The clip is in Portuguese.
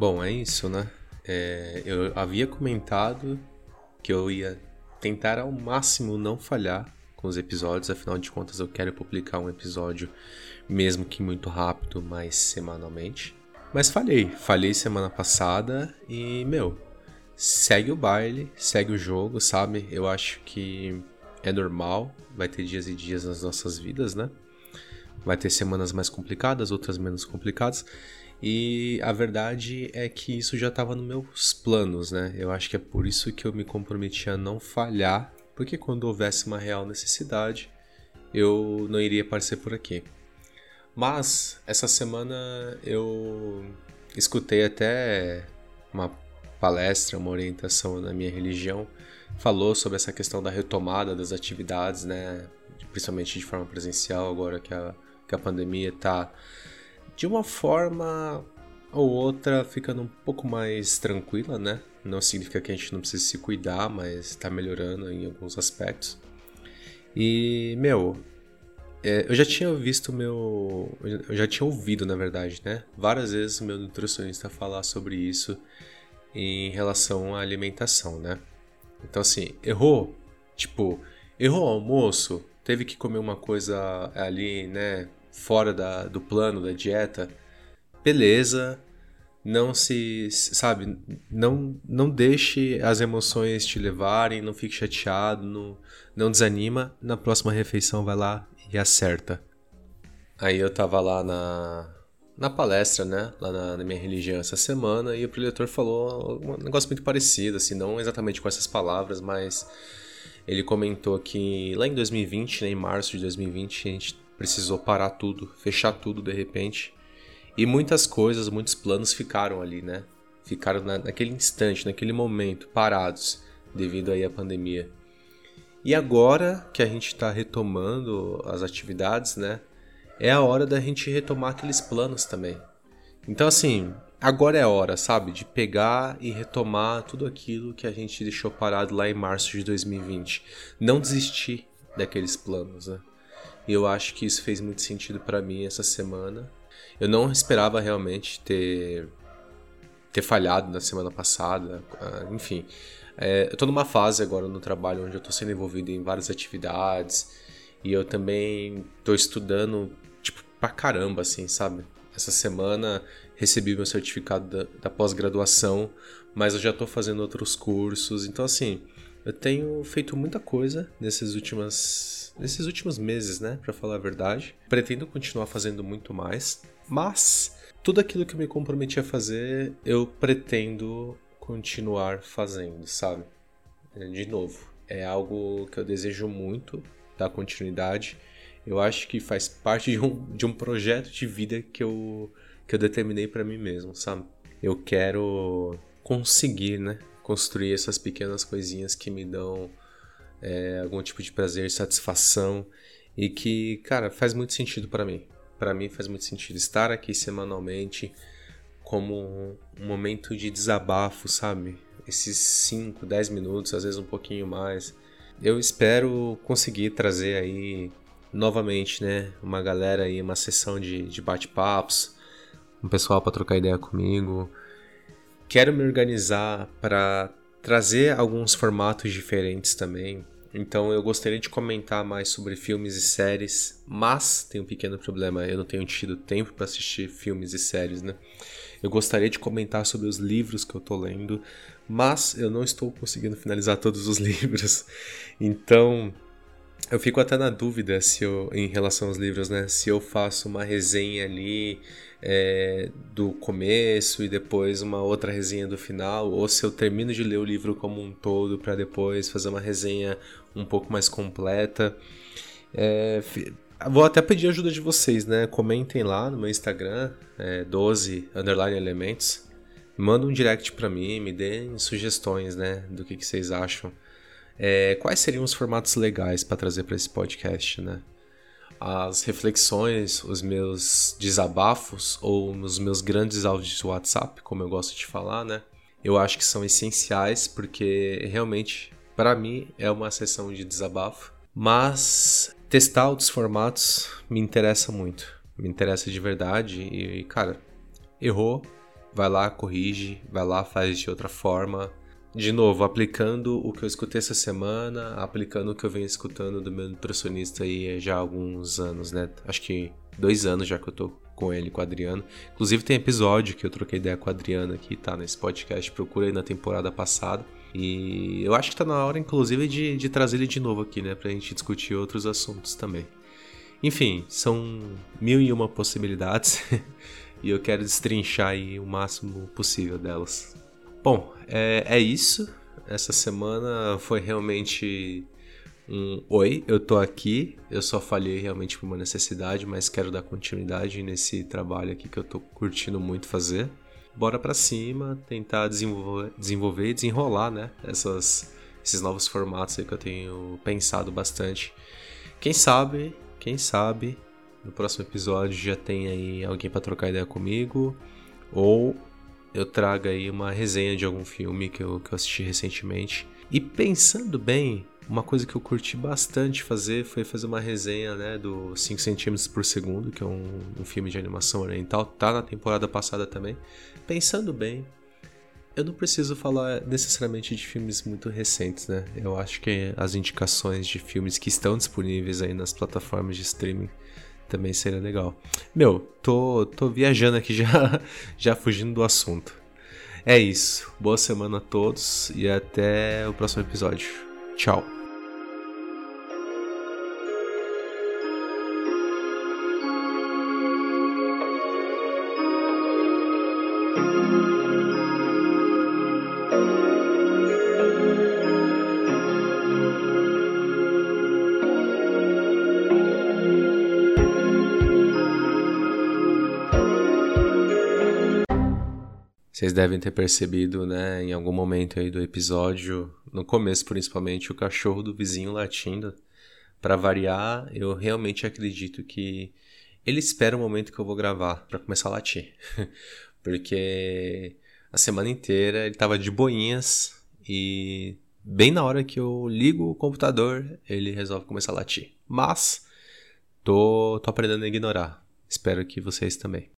Bom, é isso, né? É, eu havia comentado que eu ia tentar ao máximo não falhar com os episódios, afinal de contas eu quero publicar um episódio, mesmo que muito rápido, mas semanalmente. Mas falhei, falhei semana passada e, meu, segue o baile, segue o jogo, sabe? Eu acho que é normal, vai ter dias e dias nas nossas vidas, né? Vai ter semanas mais complicadas, outras menos complicadas. E a verdade é que isso já estava nos meus planos, né? Eu acho que é por isso que eu me comprometi a não falhar, porque quando houvesse uma real necessidade, eu não iria aparecer por aqui. Mas essa semana eu escutei até uma palestra, uma orientação na minha religião, falou sobre essa questão da retomada das atividades, né? Principalmente de forma presencial, agora que a, que a pandemia está de uma forma ou outra ficando um pouco mais tranquila, né? Não significa que a gente não precisa se cuidar, mas está melhorando em alguns aspectos. E, meu, é, eu já tinha visto meu. Eu já tinha ouvido, na verdade, né? Várias vezes meu nutricionista falar sobre isso em relação à alimentação, né? Então, assim, errou. Tipo, errou o almoço, teve que comer uma coisa ali, né? Fora da, do plano da dieta, beleza, não se, sabe, não, não deixe as emoções te levarem, não fique chateado, não, não desanima, na próxima refeição vai lá e acerta. Aí eu tava lá na, na palestra, né, lá na, na, minha religião essa semana, e o preletor falou um negócio muito parecido, assim, não exatamente com essas palavras, mas ele comentou que lá em 2020, né, em março de 2020, a gente precisou parar tudo, fechar tudo de repente. E muitas coisas, muitos planos ficaram ali, né? Ficaram na, naquele instante, naquele momento, parados, devido aí à pandemia. E agora que a gente está retomando as atividades, né? É a hora da gente retomar aqueles planos também. Então, assim, agora é a hora, sabe? De pegar e retomar tudo aquilo que a gente deixou parado lá em março de 2020. Não desistir daqueles planos, né? E eu acho que isso fez muito sentido para mim essa semana. Eu não esperava realmente ter ter falhado na semana passada, ah, enfim. É, eu tô numa fase agora no trabalho onde eu tô sendo envolvido em várias atividades e eu também tô estudando, tipo, pra caramba, assim, sabe? Essa semana recebi meu certificado da, da pós-graduação, mas eu já tô fazendo outros cursos, então assim, eu tenho feito muita coisa nesses últimas nesses últimos meses, né, para falar a verdade. Pretendo continuar fazendo muito mais, mas tudo aquilo que eu me comprometi a fazer, eu pretendo continuar fazendo, sabe? De novo, é algo que eu desejo muito dar continuidade. Eu acho que faz parte de um, de um projeto de vida que eu, que eu determinei para mim mesmo, sabe? Eu quero conseguir, né? Construir essas pequenas coisinhas que me dão é, algum tipo de prazer, satisfação e que, cara, faz muito sentido para mim. Para mim faz muito sentido estar aqui semanalmente como um momento de desabafo, sabe? Esses 5, 10 minutos, às vezes um pouquinho mais. Eu espero conseguir trazer aí novamente, né, uma galera aí, uma sessão de, de bate-papos, um pessoal para trocar ideia comigo. Quero me organizar para trazer alguns formatos diferentes também. Então eu gostaria de comentar mais sobre filmes e séries, mas tem um pequeno problema, eu não tenho tido tempo para assistir filmes e séries, né? Eu gostaria de comentar sobre os livros que eu tô lendo, mas eu não estou conseguindo finalizar todos os livros. Então, eu fico até na dúvida se eu, em relação aos livros, né? Se eu faço uma resenha ali é, do começo e depois uma outra resenha do final, ou se eu termino de ler o livro como um todo para depois fazer uma resenha um pouco mais completa. É, vou até pedir ajuda de vocês, né? Comentem lá no meu Instagram, é, 12 underline elementos. Manda um direct para mim, me deem sugestões, né? Do que, que vocês acham. É, quais seriam os formatos legais para trazer para esse podcast, né? As reflexões, os meus desabafos ou os meus grandes áudios de WhatsApp, como eu gosto de falar, né? Eu acho que são essenciais porque realmente para mim é uma sessão de desabafo, mas testar outros formatos me interessa muito, me interessa de verdade e, cara, errou, vai lá, corrige, vai lá, faz de outra forma. De novo, aplicando o que eu escutei essa semana, aplicando o que eu venho escutando do meu nutricionista aí já há alguns anos, né? Acho que dois anos já que eu tô com ele, com o Adriano. Inclusive tem episódio que eu troquei ideia com o Adriano aqui, tá nesse podcast, procura aí na temporada passada. E eu acho que tá na hora, inclusive, de, de trazer ele de novo aqui, né? Pra gente discutir outros assuntos também. Enfim, são mil e uma possibilidades e eu quero destrinchar aí o máximo possível delas. Bom, é, é isso. Essa semana foi realmente um oi, eu tô aqui. Eu só falhei realmente por uma necessidade, mas quero dar continuidade nesse trabalho aqui que eu tô curtindo muito fazer. Bora para cima, tentar desenvolver, desenvolver e desenrolar, né? Essas, esses novos formatos aí que eu tenho pensado bastante. Quem sabe quem sabe no próximo episódio já tem aí alguém para trocar ideia comigo ou eu traga aí uma resenha de algum filme que eu, que eu assisti recentemente. E pensando bem, uma coisa que eu curti bastante fazer foi fazer uma resenha né, do 5 cm por segundo, que é um, um filme de animação oriental, tá na temporada passada também. Pensando bem, eu não preciso falar necessariamente de filmes muito recentes, né? Eu acho que as indicações de filmes que estão disponíveis aí nas plataformas de streaming também seria legal. Meu, tô, tô viajando aqui já, já fugindo do assunto. É isso. Boa semana a todos e até o próximo episódio. Tchau. Vocês devem ter percebido, né, em algum momento aí do episódio, no começo principalmente, o cachorro do vizinho latindo. Para variar, eu realmente acredito que ele espera o momento que eu vou gravar para começar a latir. Porque a semana inteira ele tava de boinhas e bem na hora que eu ligo o computador, ele resolve começar a latir. Mas tô, tô aprendendo a ignorar. Espero que vocês também.